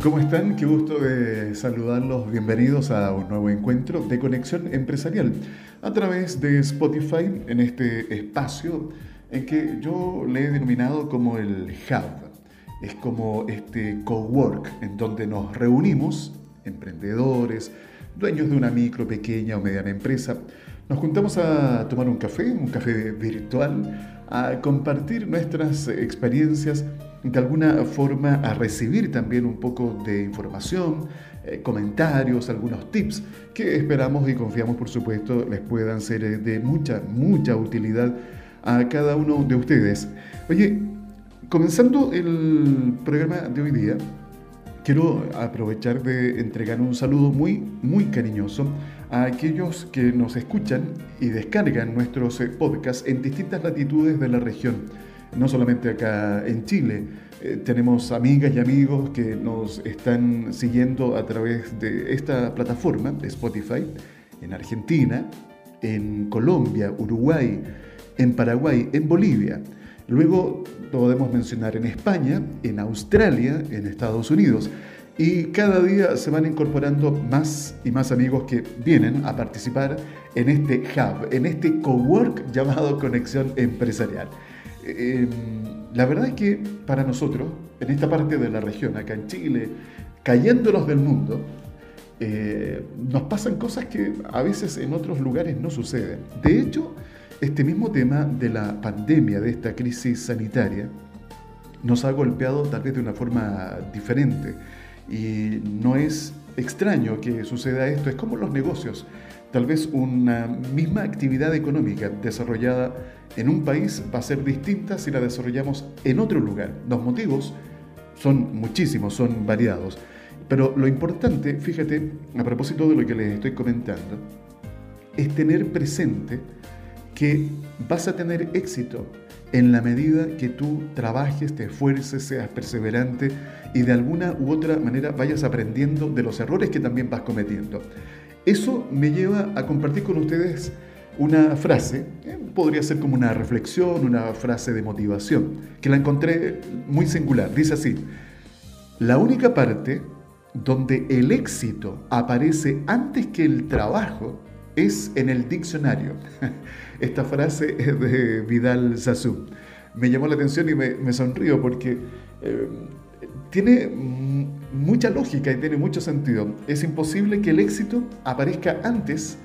¿Cómo están? Qué gusto de saludarlos. Bienvenidos a un nuevo encuentro de conexión empresarial a través de Spotify en este espacio en que yo le he denominado como el Hub. Es como este cowork en donde nos reunimos, emprendedores, dueños de una micro, pequeña o mediana empresa. Nos juntamos a tomar un café, un café virtual, a compartir nuestras experiencias de alguna forma a recibir también un poco de información, eh, comentarios, algunos tips que esperamos y confiamos por supuesto les puedan ser eh, de mucha, mucha utilidad a cada uno de ustedes. Oye, comenzando el programa de hoy día, quiero aprovechar de entregar un saludo muy, muy cariñoso a aquellos que nos escuchan y descargan nuestros eh, podcasts en distintas latitudes de la región no solamente acá en Chile. Eh, tenemos amigas y amigos que nos están siguiendo a través de esta plataforma Spotify en Argentina, en Colombia, Uruguay, en Paraguay, en Bolivia. Luego podemos mencionar en España, en Australia, en Estados Unidos. Y cada día se van incorporando más y más amigos que vienen a participar en este hub, en este cowork llamado Conexión Empresarial. Em, la verdad es que para nosotros, en esta parte de la región, acá en Chile, cayéndonos del mundo, eh, nos pasan cosas que a veces en otros lugares no suceden. De hecho, este mismo tema de la pandemia, de esta crisis sanitaria, nos ha golpeado tal vez de una forma diferente. Y no es extraño que suceda esto, es como los negocios. Tal vez una misma actividad económica desarrollada en un país va a ser distinta si la desarrollamos en otro lugar. Los motivos son muchísimos, son variados. Pero lo importante, fíjate, a propósito de lo que les estoy comentando, es tener presente que vas a tener éxito en la medida que tú trabajes, te esfuerces, seas perseverante y de alguna u otra manera vayas aprendiendo de los errores que también vas cometiendo. Eso me lleva a compartir con ustedes una frase, eh, podría ser como una reflexión, una frase de motivación, que la encontré muy singular. Dice así, la única parte donde el éxito aparece antes que el trabajo es en el diccionario. Esta frase es de Vidal Sassoon. Me llamó la atención y me, sonrío porque eh, tiene mucha lógica y tiene mucho sentido. Es imposible que el éxito aparezca antes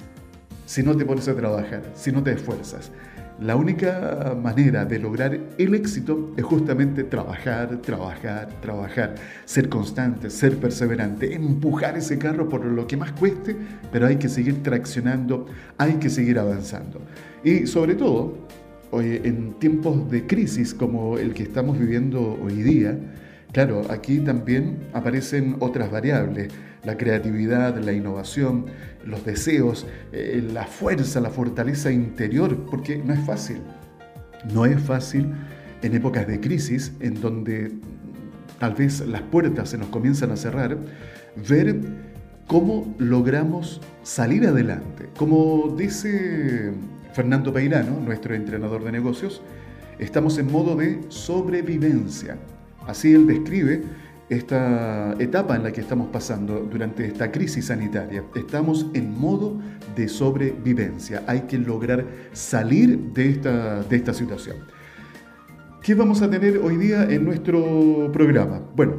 si no te pones a trabajar, si no te esfuerzas. La única manera de lograr el éxito es justamente trabajar, trabajar, trabajar, ser constante, ser perseverante, empujar ese carro por lo que más cueste, pero hay que seguir traccionando, hay que seguir avanzando. Y sobre todo, en tiempos de crisis como el que estamos viviendo hoy día, Claro, aquí también aparecen otras variables, la creatividad, la innovación, los deseos, eh, la fuerza, la fortaleza interior, porque no es fácil. No es fácil en épocas de crisis, en donde tal vez las puertas se nos comienzan a cerrar, ver cómo logramos salir adelante. Como dice Fernando Peirano, nuestro entrenador de negocios, estamos en modo de sobrevivencia. Así él describe esta etapa en la que estamos pasando durante esta crisis sanitaria. Estamos en modo de sobrevivencia. Hay que lograr salir de esta, de esta situación. ¿Qué vamos a tener hoy día en nuestro programa? Bueno,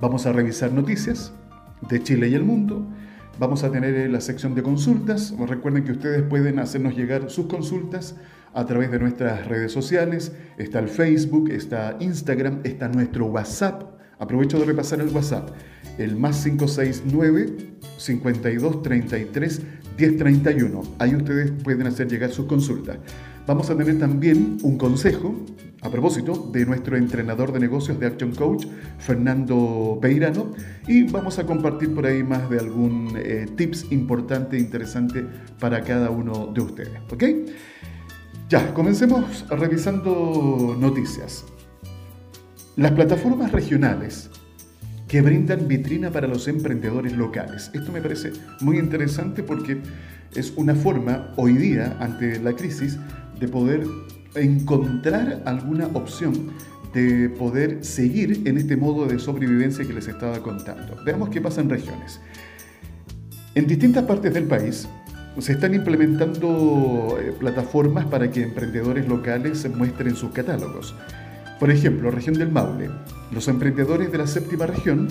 vamos a revisar noticias de Chile y el mundo. Vamos a tener la sección de consultas. Recuerden que ustedes pueden hacernos llegar sus consultas a través de nuestras redes sociales. Está el Facebook, está Instagram, está nuestro WhatsApp. Aprovecho de repasar el WhatsApp. El más 569 52 33 1031. Ahí ustedes pueden hacer llegar sus consultas. Vamos a tener también un consejo a propósito de nuestro entrenador de negocios de Action Coach, Fernando Peirano, y vamos a compartir por ahí más de algún eh, tips importante e interesante para cada uno de ustedes. ¿Ok? Ya, comencemos revisando noticias. Las plataformas regionales que brindan vitrina para los emprendedores locales. Esto me parece muy interesante porque es una forma hoy día, ante la crisis, de poder encontrar alguna opción de poder seguir en este modo de sobrevivencia que les estaba contando. Veamos qué pasa en regiones. En distintas partes del país se están implementando eh, plataformas para que emprendedores locales muestren sus catálogos. Por ejemplo, región del Maule. Los emprendedores de la séptima región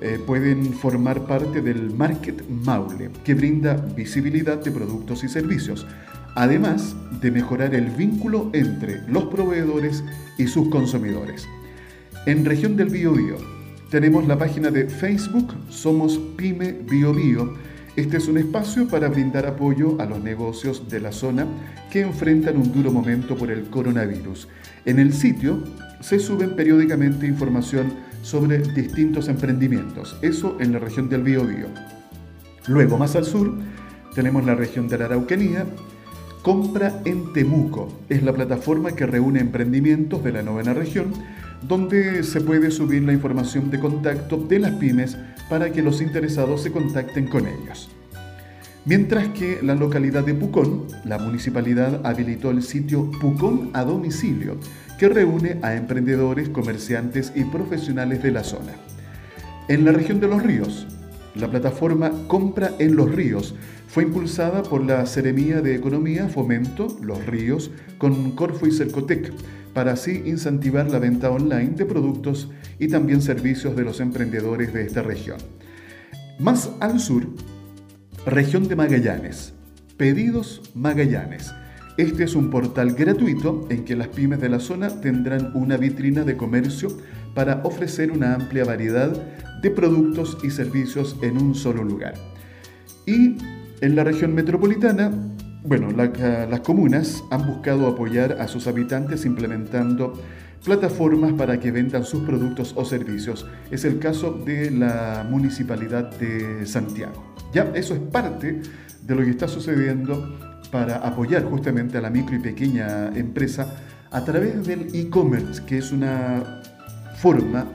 eh, pueden formar parte del Market Maule, que brinda visibilidad de productos y servicios, además de mejorar el vínculo entre los proveedores y sus consumidores. En región del Biobío tenemos la página de Facebook Somos Pyme Biobío. Este es un espacio para brindar apoyo a los negocios de la zona que enfrentan un duro momento por el coronavirus. En el sitio se suben periódicamente información sobre distintos emprendimientos, eso en la región del Biobío. Luego, más al sur, tenemos la región de la Araucanía, Compra en Temuco es la plataforma que reúne emprendimientos de la novena región donde se puede subir la información de contacto de las pymes para que los interesados se contacten con ellos. Mientras que la localidad de Pucón, la municipalidad habilitó el sitio Pucón a domicilio, que reúne a emprendedores, comerciantes y profesionales de la zona. En la región de los ríos, la plataforma Compra en los Ríos fue impulsada por la Seremía de Economía, Fomento, Los Ríos, con Corfo y Cercotec, para así incentivar la venta online de productos y también servicios de los emprendedores de esta región. Más al sur, región de Magallanes. Pedidos Magallanes. Este es un portal gratuito en que las pymes de la zona tendrán una vitrina de comercio para ofrecer una amplia variedad de productos y servicios en un solo lugar. Y en la región metropolitana, bueno, las comunas han buscado apoyar a sus habitantes implementando plataformas para que vendan sus productos o servicios. Es el caso de la Municipalidad de Santiago. Ya eso es parte de lo que está sucediendo para apoyar justamente a la micro y pequeña empresa a través del e-commerce, que es una forma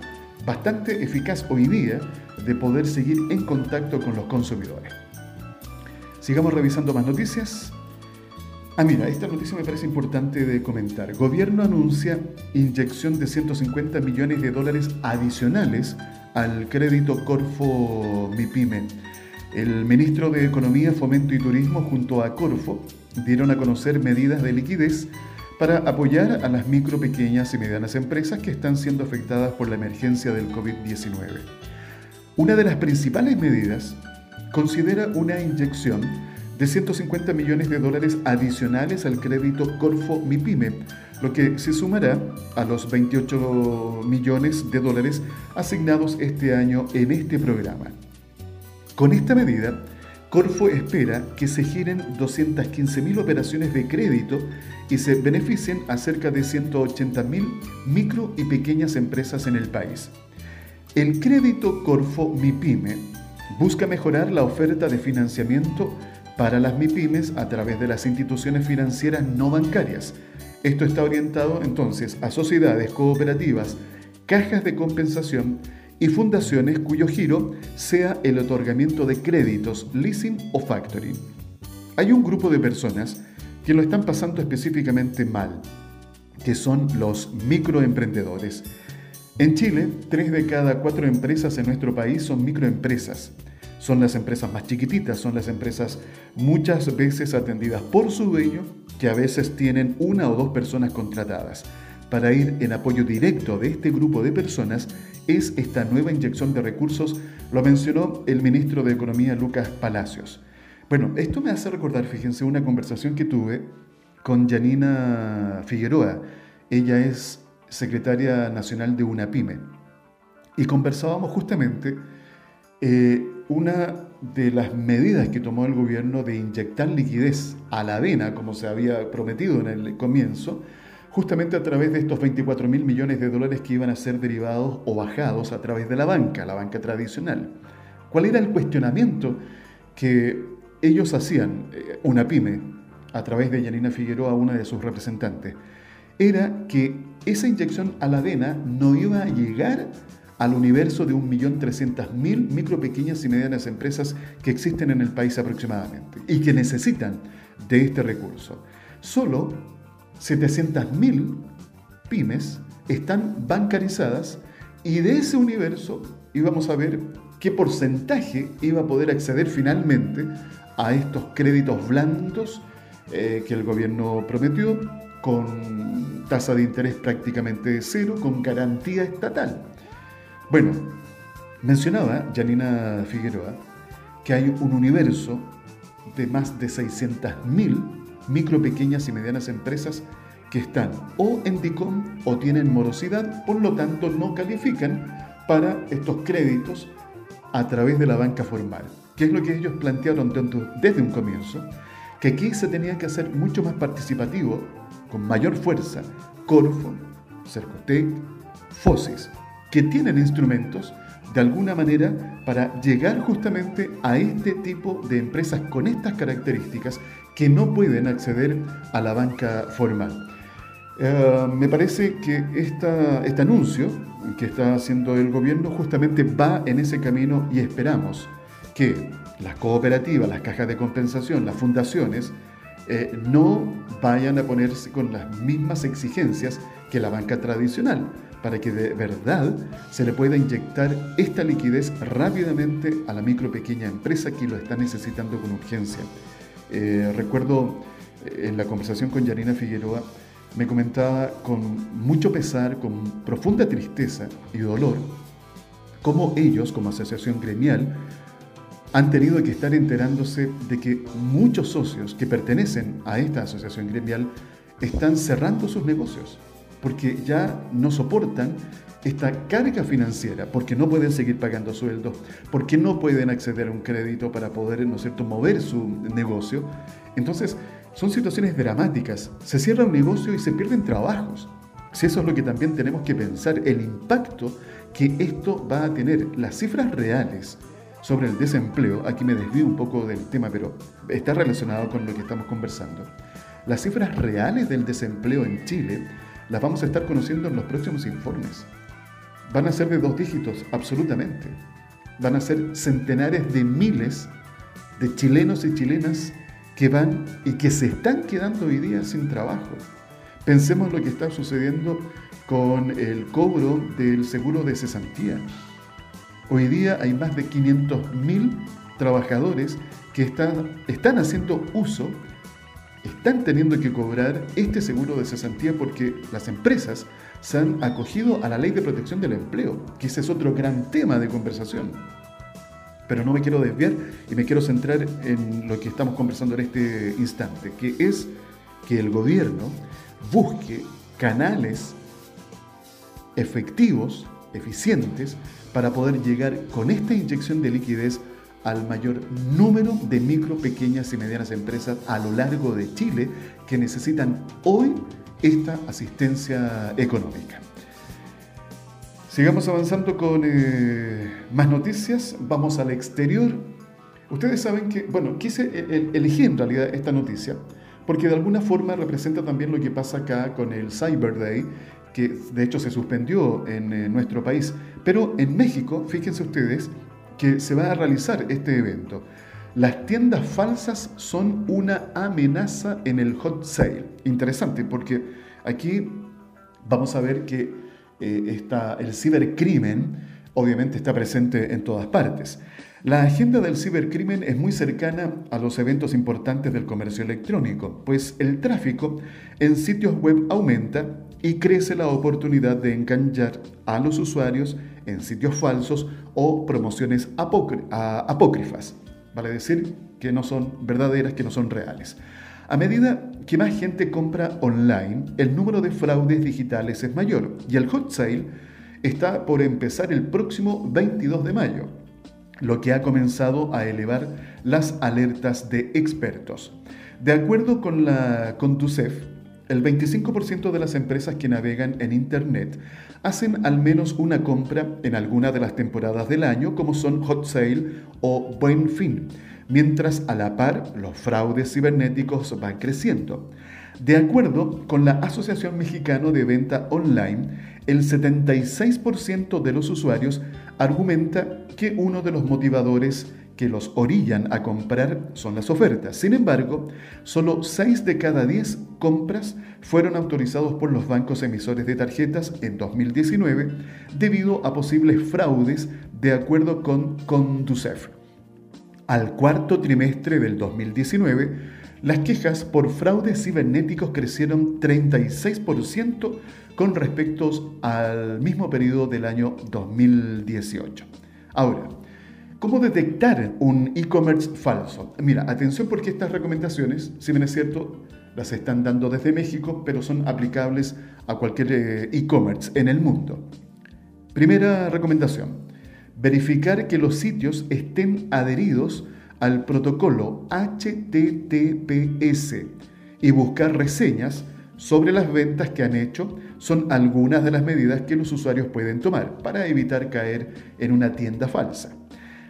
bastante eficaz hoy día de poder seguir en contacto con los consumidores. Sigamos revisando más noticias. Ah, mira, esta noticia me parece importante de comentar. Gobierno anuncia inyección de 150 millones de dólares adicionales al crédito Corfo MIPYME. El ministro de Economía, Fomento y Turismo junto a Corfo dieron a conocer medidas de liquidez para apoyar a las micro, pequeñas y medianas empresas que están siendo afectadas por la emergencia del COVID-19. Una de las principales medidas considera una inyección de 150 millones de dólares adicionales al crédito Corfo MIPYME, lo que se sumará a los 28 millones de dólares asignados este año en este programa. Con esta medida, Corfo espera que se giren 215.000 operaciones de crédito y se beneficien a cerca de 180.000 micro y pequeñas empresas en el país. El crédito Corfo MIPYME busca mejorar la oferta de financiamiento para las MIPYMES a través de las instituciones financieras no bancarias. Esto está orientado entonces a sociedades cooperativas, cajas de compensación y fundaciones cuyo giro sea el otorgamiento de créditos, leasing o factoring. Hay un grupo de personas que lo están pasando específicamente mal, que son los microemprendedores. En Chile, tres de cada cuatro empresas en nuestro país son microempresas. Son las empresas más chiquititas, son las empresas muchas veces atendidas por su dueño, que a veces tienen una o dos personas contratadas para ir en apoyo directo de este grupo de personas es esta nueva inyección de recursos, lo mencionó el ministro de Economía Lucas Palacios. Bueno, esto me hace recordar, fíjense, una conversación que tuve con Janina Figueroa. Ella es secretaria nacional de UNAPYME. Y conversábamos justamente eh, una de las medidas que tomó el gobierno de inyectar liquidez a la avena, como se había prometido en el comienzo, justamente a través de estos 24 mil millones de dólares que iban a ser derivados o bajados a través de la banca, la banca tradicional. ¿Cuál era el cuestionamiento que ellos hacían, eh, una pyme, a través de Yanina Figueroa, una de sus representantes? Era que esa inyección a la avena no iba a llegar al universo de 1.300.000 micro, pequeñas y medianas empresas que existen en el país aproximadamente y que necesitan de este recurso. Solo 700.000 pymes están bancarizadas y de ese universo íbamos a ver qué porcentaje iba a poder acceder finalmente a estos créditos blandos eh, que el gobierno prometió con tasa de interés prácticamente cero, con garantía estatal. Bueno, mencionaba Janina Figueroa que hay un universo de más de 600.000 micro, pequeñas y medianas empresas que están o en DICOM o tienen morosidad, por lo tanto no califican para estos créditos a través de la banca formal, que es lo que ellos plantearon desde un comienzo, que aquí se tenía que hacer mucho más participativo, con mayor fuerza, Corfo, Cercotec, FOSIS, que tienen instrumentos de alguna manera para llegar justamente a este tipo de empresas con estas características que no pueden acceder a la banca formal. Eh, me parece que esta, este anuncio que está haciendo el gobierno justamente va en ese camino y esperamos que las cooperativas, las cajas de compensación, las fundaciones, eh, no vayan a ponerse con las mismas exigencias que la banca tradicional, para que de verdad se le pueda inyectar esta liquidez rápidamente a la micro pequeña empresa que lo está necesitando con urgencia. Eh, recuerdo en la conversación con Yanina Figueroa, me comentaba con mucho pesar, con profunda tristeza y dolor, cómo ellos, como asociación gremial, han tenido que estar enterándose de que muchos socios que pertenecen a esta asociación gremial están cerrando sus negocios, porque ya no soportan esta carga financiera, porque no pueden seguir pagando sueldos, porque no pueden acceder a un crédito para poder, ¿no es cierto?, mover su negocio. Entonces, son situaciones dramáticas. Se cierra un negocio y se pierden trabajos. Si eso es lo que también tenemos que pensar, el impacto que esto va a tener, las cifras reales sobre el desempleo, aquí me desvío un poco del tema, pero está relacionado con lo que estamos conversando. Las cifras reales del desempleo en Chile las vamos a estar conociendo en los próximos informes. Van a ser de dos dígitos, absolutamente. Van a ser centenares de miles de chilenos y chilenas que van y que se están quedando hoy día sin trabajo. Pensemos lo que está sucediendo con el cobro del seguro de cesantía. Hoy día hay más de 500.000 trabajadores que están, están haciendo uso, están teniendo que cobrar este seguro de cesantía porque las empresas se han acogido a la ley de protección del empleo, que ese es otro gran tema de conversación. Pero no me quiero desviar y me quiero centrar en lo que estamos conversando en este instante, que es que el gobierno busque canales efectivos, eficientes, para poder llegar con esta inyección de liquidez al mayor número de micro, pequeñas y medianas empresas a lo largo de Chile que necesitan hoy esta asistencia económica. Sigamos avanzando con eh, más noticias. Vamos al exterior. Ustedes saben que, bueno, quise, elegir en realidad esta noticia porque de alguna forma representa también lo que pasa acá con el Cyber Day, que de hecho se suspendió en eh, nuestro país. Pero en México, fíjense ustedes que se va a realizar este evento. Las tiendas falsas son una amenaza en el hot sale. Interesante porque aquí vamos a ver que eh, está, el cibercrimen obviamente está presente en todas partes. La agenda del cibercrimen es muy cercana a los eventos importantes del comercio electrónico, pues el tráfico en sitios web aumenta y crece la oportunidad de engañar a los usuarios en sitios falsos o promociones apócrifas, vale decir que no son verdaderas, que no son reales. A medida que más gente compra online, el número de fraudes digitales es mayor y el hot sale está por empezar el próximo 22 de mayo, lo que ha comenzado a elevar las alertas de expertos. De acuerdo con la Conducef, el 25% de las empresas que navegan en Internet hacen al menos una compra en alguna de las temporadas del año, como son Hot Sale o Buen Fin, mientras a la par los fraudes cibernéticos van creciendo. De acuerdo con la Asociación Mexicana de Venta Online, el 76% de los usuarios argumenta que uno de los motivadores que los orillan a comprar son las ofertas. Sin embargo, solo 6 de cada 10 compras fueron autorizados por los bancos emisores de tarjetas en 2019 debido a posibles fraudes de acuerdo con Conducef. Al cuarto trimestre del 2019, las quejas por fraudes cibernéticos crecieron 36% con respecto al mismo periodo del año 2018. Ahora, ¿Cómo detectar un e-commerce falso? Mira, atención porque estas recomendaciones, si bien es cierto, las están dando desde México, pero son aplicables a cualquier eh, e-commerce en el mundo. Primera recomendación, verificar que los sitios estén adheridos al protocolo HTTPS y buscar reseñas sobre las ventas que han hecho son algunas de las medidas que los usuarios pueden tomar para evitar caer en una tienda falsa.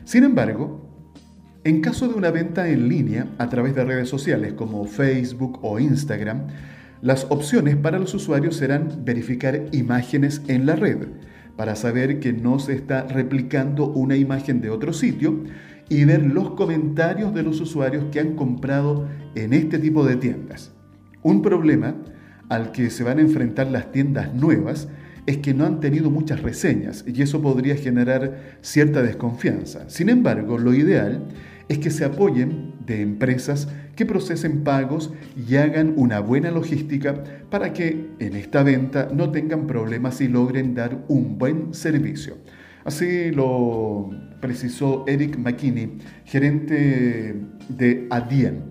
Sin embargo, en caso de una venta en línea a través de redes sociales como Facebook o Instagram, las opciones para los usuarios serán verificar imágenes en la red para saber que no se está replicando una imagen de otro sitio y ver los comentarios de los usuarios que han comprado en este tipo de tiendas. Un problema al que se van a enfrentar las tiendas nuevas es que no han tenido muchas reseñas y eso podría generar cierta desconfianza. Sin embargo, lo ideal es que se apoyen de empresas que procesen pagos y hagan una buena logística para que en esta venta no tengan problemas y logren dar un buen servicio. Así lo precisó Eric McKinney, gerente de Adien.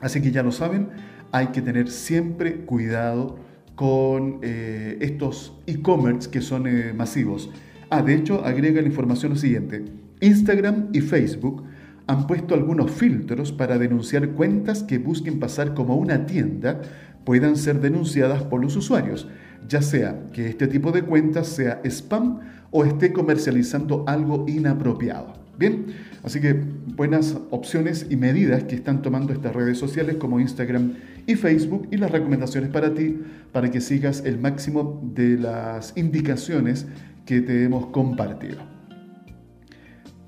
Así que ya lo saben, hay que tener siempre cuidado con eh, estos e-commerce que son eh, masivos. Ah, de hecho, agrega la información lo siguiente. Instagram y Facebook han puesto algunos filtros para denunciar cuentas que busquen pasar como una tienda puedan ser denunciadas por los usuarios, ya sea que este tipo de cuentas sea spam o esté comercializando algo inapropiado. Bien, así que buenas opciones y medidas que están tomando estas redes sociales como Instagram y Facebook y las recomendaciones para ti para que sigas el máximo de las indicaciones que te hemos compartido.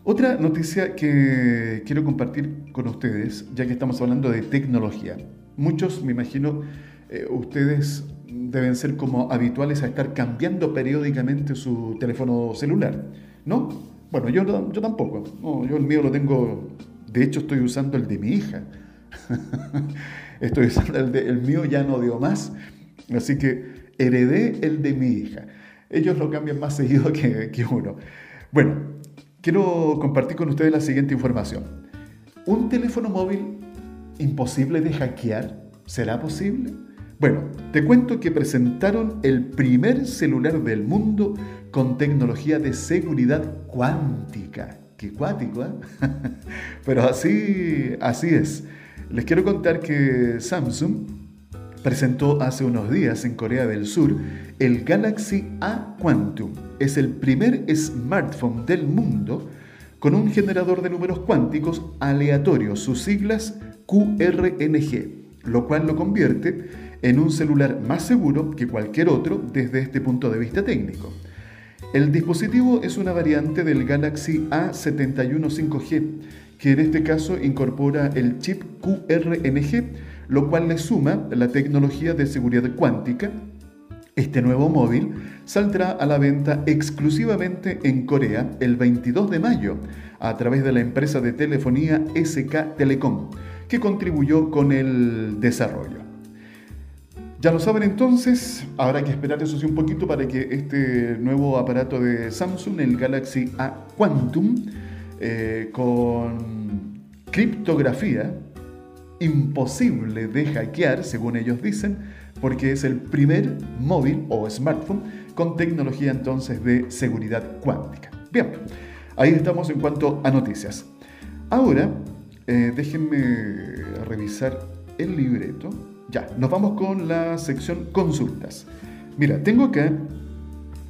Otra noticia que quiero compartir con ustedes, ya que estamos hablando de tecnología. Muchos, me imagino, eh, ustedes deben ser como habituales a estar cambiando periódicamente su teléfono celular, ¿no? Bueno, yo, yo tampoco. yo el mío lo tengo, de hecho estoy usando el de mi hija. estoy usando el, de, el mío, ya no dio más. Así que heredé el de mi hija. Ellos lo cambian más seguido que, que uno. Bueno, quiero compartir con ustedes la siguiente información. ¿Un teléfono móvil imposible de hackear? ¿Será posible? Bueno, te cuento que presentaron el primer celular del mundo con tecnología de seguridad cuántica. Qué cuático, ¿eh? Pero así, así es. Les quiero contar que Samsung presentó hace unos días en Corea del Sur el Galaxy A Quantum. Es el primer smartphone del mundo con un generador de números cuánticos aleatorios, sus siglas QRNG, lo cual lo convierte en un celular más seguro que cualquier otro desde este punto de vista técnico. El dispositivo es una variante del Galaxy A71 5G, que en este caso incorpora el chip QRNG, lo cual le suma la tecnología de seguridad cuántica. Este nuevo móvil saldrá a la venta exclusivamente en Corea el 22 de mayo a través de la empresa de telefonía SK Telecom, que contribuyó con el desarrollo. Ya lo saben entonces, habrá que esperar eso un poquito para que este nuevo aparato de Samsung, el Galaxy A Quantum, eh, con criptografía imposible de hackear, según ellos dicen, porque es el primer móvil o smartphone con tecnología entonces de seguridad cuántica. Bien, ahí estamos en cuanto a noticias. Ahora, eh, déjenme revisar el libreto. Ya, nos vamos con la sección consultas. Mira, tengo acá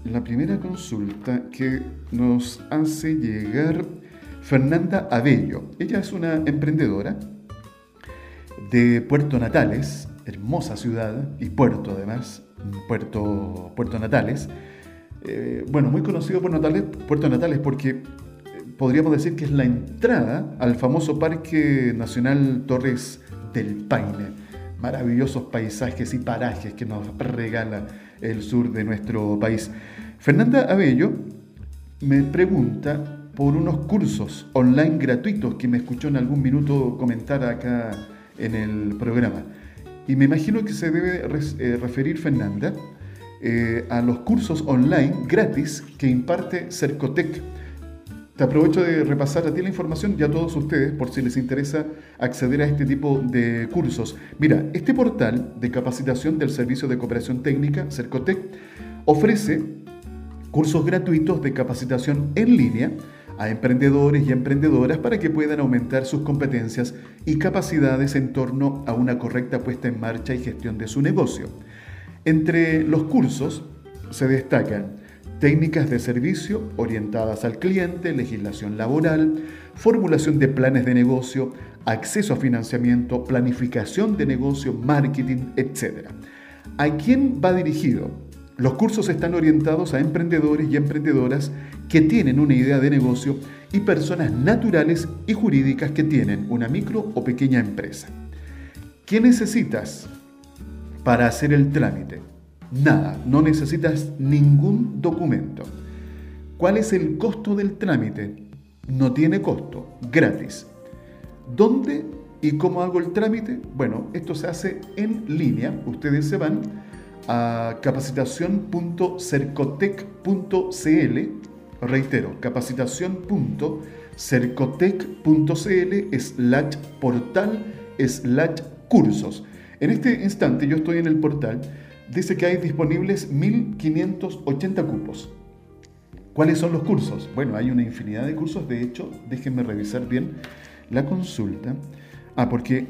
la primera consulta que nos hace llegar Fernanda Abello. Ella es una emprendedora de Puerto Natales, hermosa ciudad y puerto además, Puerto, Puerto Natales. eh, bueno, muy conocido por Natales, Puerto Natales porque eh, podríamos decir que es la entrada al famoso Parque Nacional Torres del Paine. Maravillosos paisajes y parajes que nos regala el sur de nuestro país. Fernanda Abello me pregunta por unos cursos online gratuitos que me escuchó en algún minuto comentar acá en el programa. Y me imagino que se debe eh, referir Fernanda eh, a los cursos online gratis que imparte Cercotec. Te aprovecho de repasar a ti la información y a todos ustedes por si les interesa acceder a este tipo de cursos. Mira, este portal de capacitación del Servicio de Cooperación Técnica, Cercotec, ofrece cursos gratuitos de capacitación en línea a emprendedores y emprendedoras para que puedan aumentar sus competencias y capacidades en torno a una correcta puesta en marcha y gestión de su negocio. Entre los cursos se destacan técnicas de servicio orientadas al cliente, legislación laboral, formulación de planes de negocio, acceso a financiamiento, planificación de negocio, marketing, etc. ¿A quién va dirigido? Los cursos están orientados a emprendedores y emprendedoras que tienen una idea de negocio y personas naturales y jurídicas que tienen una micro o pequeña empresa. ¿Qué necesitas para hacer el trámite? Nada, no necesitas ningún documento. ¿Cuál es el costo del trámite? No tiene costo, gratis. ¿Dónde y cómo hago el trámite? Bueno, esto se hace en línea. Ustedes se van a capacitación.cercotec.cl, reitero, capacitación.cercotec.cl slash portal slash cursos. En este instante yo estoy en el portal, dice que hay disponibles 1580 cupos. ¿Cuáles son los cursos? Bueno, hay una infinidad de cursos, de hecho, déjenme revisar bien la consulta. Ah, porque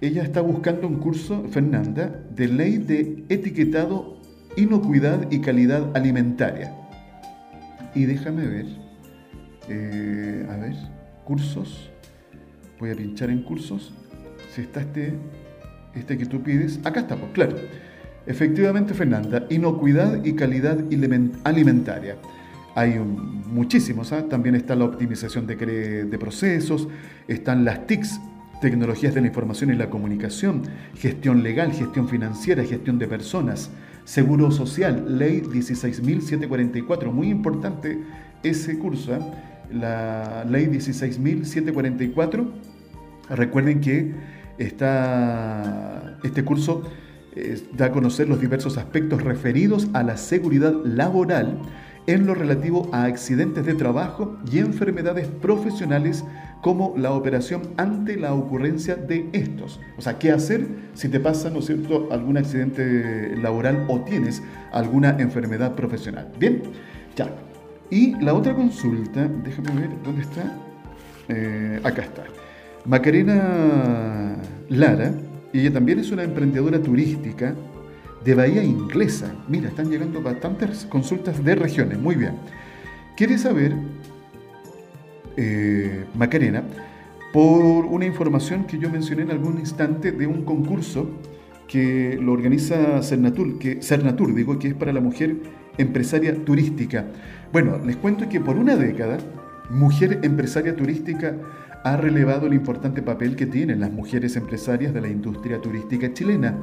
ella está buscando un curso, Fernanda, de ley de etiquetado, inocuidad y calidad alimentaria. Y déjame ver, eh, a ver, cursos, voy a pinchar en cursos, si está este, este que tú pides, acá está, pues claro. Efectivamente, Fernanda, inocuidad y calidad alimentaria. Hay muchísimos, ¿ah? también está la optimización de, procesos, están las TICs, tecnologías de la información y la comunicación, gestión legal, gestión financiera, gestión de personas, seguro social, ley 16.744, muy importante ese curso, ¿eh? la ley 16.744. Recuerden que está, este curso eh, da a conocer los diversos aspectos referidos a la seguridad laboral en lo relativo a accidentes de trabajo y enfermedades profesionales como la operación ante la ocurrencia de estos. O sea, ¿qué hacer si te pasa, ¿no es cierto?, algún accidente laboral o tienes alguna enfermedad profesional. Bien, ya. Y la otra consulta, déjame ver, ¿dónde está? Eh, acá está. Macarena Lara, ella también es una emprendedora turística de Bahía Inglesa. Mira, están llegando bastantes consultas de regiones. Muy bien. Quiere saber, eh, Macarena, por una información que yo mencioné en algún instante de un concurso que lo organiza Cernatur, que, Cernatur digo, que es para la mujer empresaria turística. Bueno, les cuento que por una década, Mujer Empresaria Turística ha relevado el importante papel que tienen las mujeres empresarias de la industria turística chilena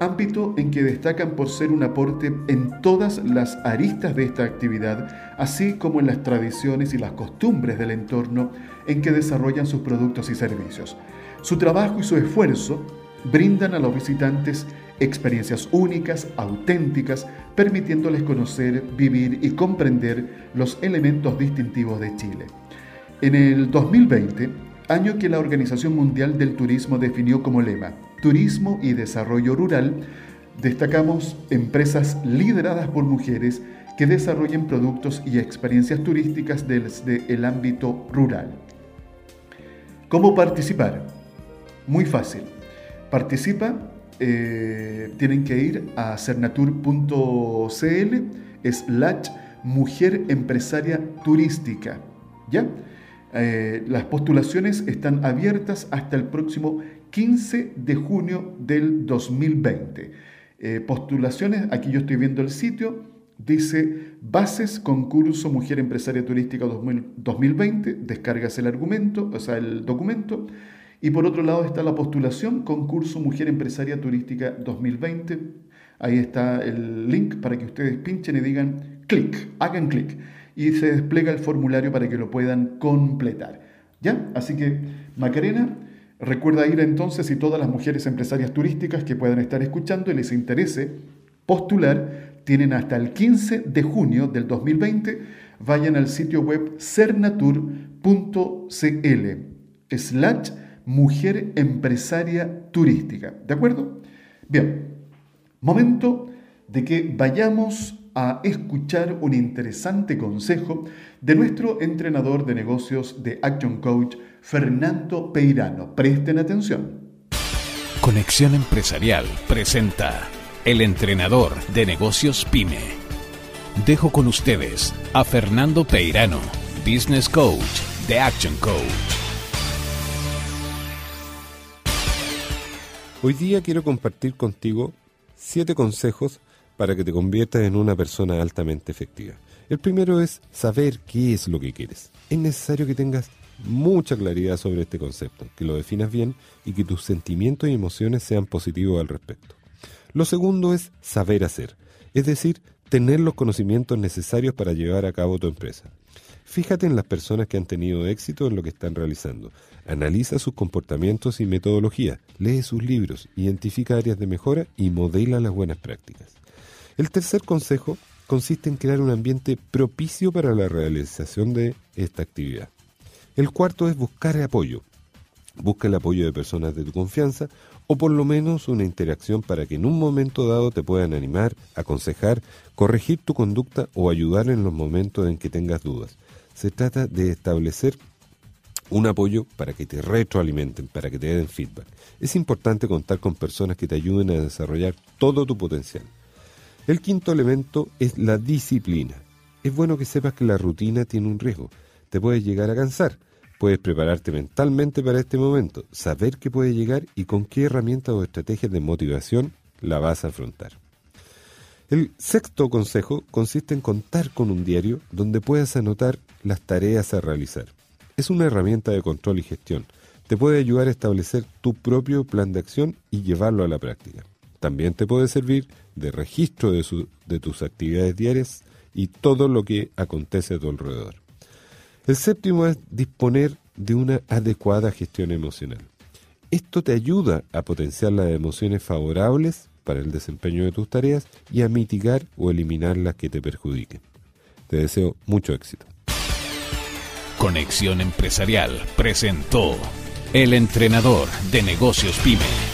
ámbito en que destacan por ser un aporte en todas las aristas de esta actividad, así como en las tradiciones y las costumbres del entorno en que desarrollan sus productos y servicios. Su trabajo y su esfuerzo brindan a los visitantes experiencias únicas, auténticas, permitiéndoles conocer, vivir y comprender los elementos distintivos de Chile. En el 2020, año que la Organización Mundial del Turismo definió como lema, Turismo y Desarrollo Rural, destacamos empresas lideradas por mujeres que desarrollen productos y experiencias turísticas desde el ámbito rural. ¿Cómo participar? Muy fácil. Participa, eh, tienen que ir a cernatur.cl slash mujer empresaria turística. ¿Ya? Eh, las postulaciones están abiertas hasta el próximo 15 de junio del 2020. Eh, postulaciones, aquí yo estoy viendo el sitio, dice Bases Concurso Mujer Empresaria Turística 2020, descargas el argumento, o sea, el documento, y por otro lado está la postulación Concurso Mujer Empresaria Turística 2020. Ahí está el link para que ustedes pinchen y digan clic, hagan clic, y se despliega el formulario para que lo puedan completar. ¿Ya? Así que, Macarena, recuerda ir entonces y todas las mujeres empresarias turísticas que puedan estar escuchando y les interese postular, tienen hasta el 15 de junio del 2020, vayan al sitio web cernatur.cl slash mujer empresaria turística. ¿De acuerdo? Bien, momento de que vayamos a escuchar un interesante consejo de nuestro entrenador de negocios de Action Coach, Fernando Peirano. Presten atención. Conexión Empresarial presenta el entrenador de negocios PyME. Dejo con ustedes a Fernando Peirano, Business Coach de Action Coach. Hoy día quiero compartir contigo siete consejos para que te conviertas en una persona altamente efectiva. El primero es saber qué es lo que quieres. Es necesario que tengas mucha claridad sobre este concepto, que lo definas bien y que tus sentimientos y emociones sean positivos al respecto. Lo segundo es saber hacer, es decir, tener los conocimientos necesarios para llevar a cabo tu empresa. Fíjate en las personas que han tenido éxito en lo que están realizando. Analiza sus comportamientos y metodología, lee sus libros, identifica áreas de mejora y modela las buenas prácticas. El tercer consejo consiste en crear un ambiente propicio para la realización de esta actividad. El cuarto es buscar apoyo. Busca el apoyo de personas de tu confianza o por lo menos una interacción para que en un momento dado te puedan animar, aconsejar, corregir tu conducta o ayudar en los momentos en que tengas dudas. Se trata de establecer un apoyo para que te retroalimenten, para que te den feedback. Es importante contar con personas que te ayuden a desarrollar todo tu potencial. El quinto elemento es la disciplina. Es bueno que sepas que la rutina tiene un riesgo. Te puedes llegar a cansar Puedes prepararte mentalmente para este momento, saber qué puede llegar y con qué herramientas o estrategias de motivación la vas a afrontar. El sexto consejo consiste en contar con un diario donde puedas anotar las tareas a realizar. Es una herramienta de control y gestión. Te puede ayudar a establecer tu propio plan de acción y llevarlo a la práctica. También te puede servir de registro de, de tus actividades diarias y todo lo que acontece a tu alrededor. El séptimo es disponer de una adecuada gestión emocional. Esto te ayuda a potenciar las emociones favorables para el desempeño de tus tareas y a mitigar o eliminar las que te perjudiquen. Te deseo mucho éxito. Conexión Empresarial presentó El entrenador de negocios PyME.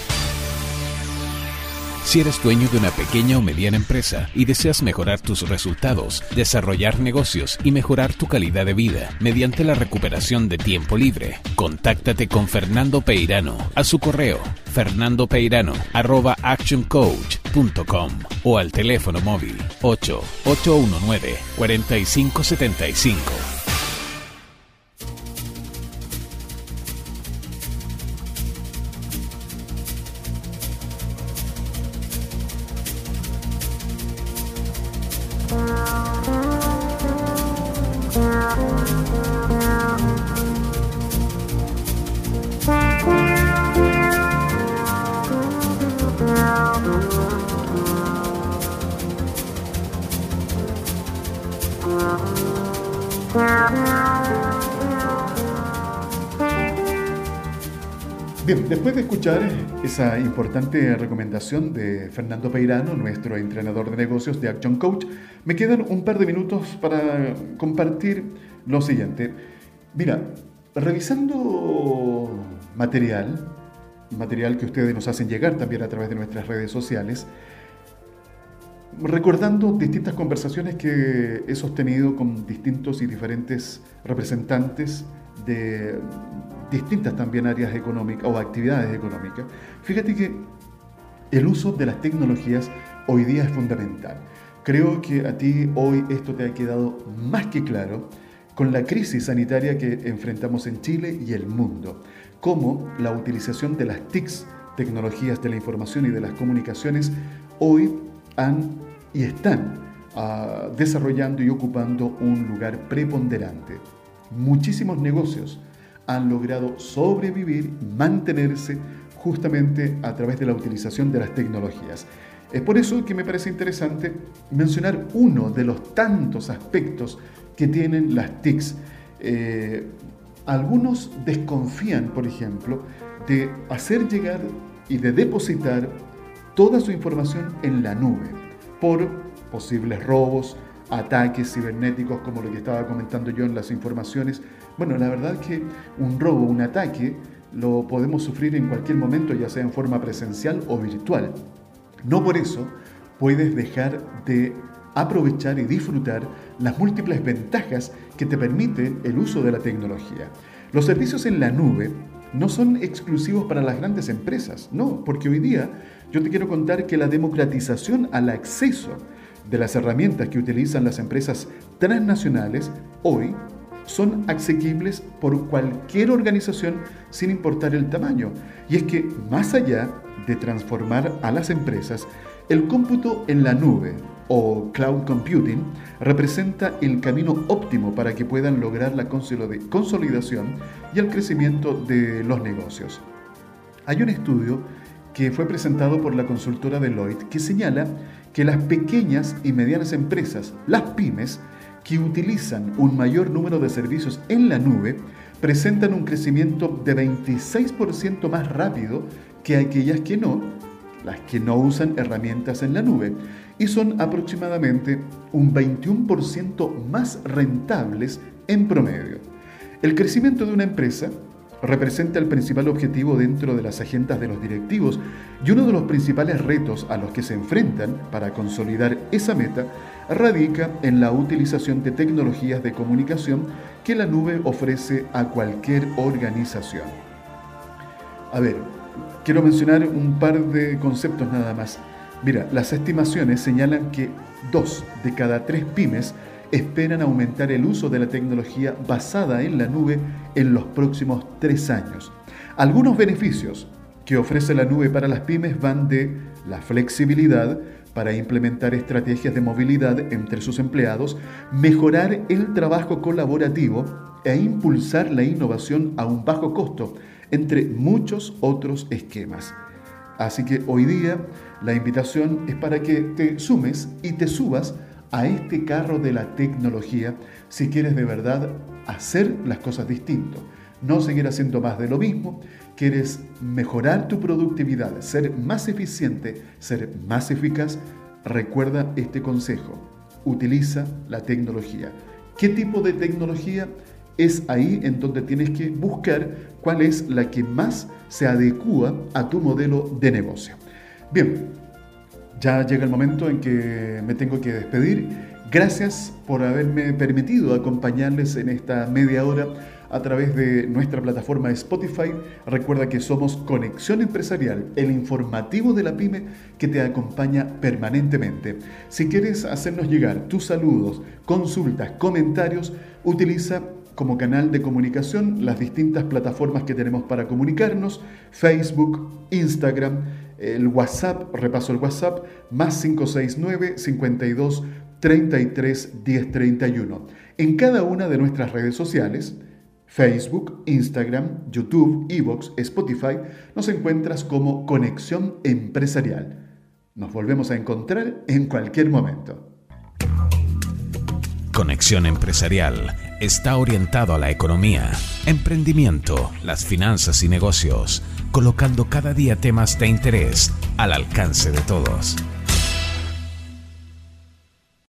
Si eres dueño de una pequeña o mediana empresa y deseas mejorar tus resultados, desarrollar negocios y mejorar tu calidad de vida mediante la recuperación de tiempo libre, contáctate con Fernando Peirano a su correo fernandopeirano@actioncoach.com o al teléfono móvil 8819 4575. Bien, después de escuchar esa importante recomendación de Fernando Peirano, nuestro entrenador de negocios de Action Coach, me quedan un par de minutos para compartir lo siguiente. Mira, revisando material, material que ustedes nos hacen llegar también a través de nuestras redes sociales, recordando distintas conversaciones que he sostenido con distintos y diferentes representantes de distintas también áreas económicas o actividades económicas, fíjate que el uso de las tecnologías hoy día es fundamental. Creo que a ti hoy esto te ha quedado más que claro con la crisis sanitaria que enfrentamos en Chile y el mundo, cómo la utilización de las TICs, tecnologías de la información y de las comunicaciones, hoy han y están ah, desarrollando y ocupando un lugar preponderante. Muchísimos negocios han logrado sobrevivir, mantenerse justamente a través de la utilización de las tecnologías. Es por eso que me parece interesante mencionar uno de los tantos aspectos que tienen las TICs. Eh, algunos desconfían, por ejemplo, de hacer llegar y de depositar toda su información en la nube por posibles robos, ataques cibernéticos como lo que estaba comentando yo en las informaciones. Bueno, la verdad es que un robo, un ataque, lo podemos sufrir en cualquier momento, ya sea en forma presencial o virtual. No por eso puedes dejar de aprovechar y disfrutar las múltiples ventajas que te permite el uso de la tecnología. Los servicios en la nube no son exclusivos para las grandes empresas, no, porque hoy día yo te quiero contar que la democratización al acceso de las herramientas que utilizan las empresas transnacionales hoy son asequibles por cualquier organización sin importar el tamaño. Y es que más allá de transformar a las empresas, el cómputo en la nube o cloud computing representa el camino óptimo para que puedan lograr la consolidación y el crecimiento de los negocios. Hay un estudio que fue presentado por la consultora Deloitte que señala que las pequeñas y medianas empresas, las pymes, que utilizan un mayor número de servicios en la nube, presentan un crecimiento de 26% más rápido que aquellas que no, las que no usan herramientas en la nube y son aproximadamente un 21% más rentables en promedio. El crecimiento de una empresa representa el principal objetivo dentro de las agendas de los directivos y uno de los principales retos a los que se enfrentan para consolidar esa meta radica en la utilización de tecnologías de comunicación que la nube ofrece a cualquier organización. A ver, quiero mencionar un par de conceptos nada más. Mira, las estimaciones señalan que dos de cada tres pymes esperan aumentar el uso de la tecnología basada en la nube en los próximos tres años. Algunos beneficios que ofrece la nube para las pymes van de la flexibilidad para implementar estrategias de movilidad entre sus empleados, mejorar el trabajo colaborativo e impulsar la innovación a un bajo costo, entre muchos otros esquemas. Así que hoy día la invitación es para que te sumes y te subas a este carro de la tecnología si quieres de verdad hacer las cosas distinto. No seguir haciendo más de lo mismo, quieres mejorar tu productividad, ser más eficiente, ser más eficaz, recuerda este consejo. Utiliza la tecnología. ¿Qué tipo de tecnología? Es ahí en donde tienes que buscar cuál es la que más se adecua a tu modelo de negocio. Bien, ya llega el momento en que me tengo que despedir. Gracias por haberme permitido acompañarles en esta media hora a través de nuestra plataforma Spotify. Recuerda que somos Conexión Empresarial, el informativo de la pyme que te acompaña permanentemente. Si quieres hacernos llegar tus saludos, consultas, comentarios, utiliza como canal de comunicación las distintas plataformas que tenemos para comunicarnos, Facebook, Instagram, el WhatsApp, repaso el WhatsApp, más 569 52 33 1031. En cada una de nuestras redes sociales, Facebook, Instagram, YouTube, Evox, Spotify, nos encuentras como Conexión Empresarial. Nos volvemos a encontrar en cualquier momento. Conexión Empresarial está orientado a la economía, emprendimiento, las finanzas y negocios colocando cada día temas de interés al alcance de todos.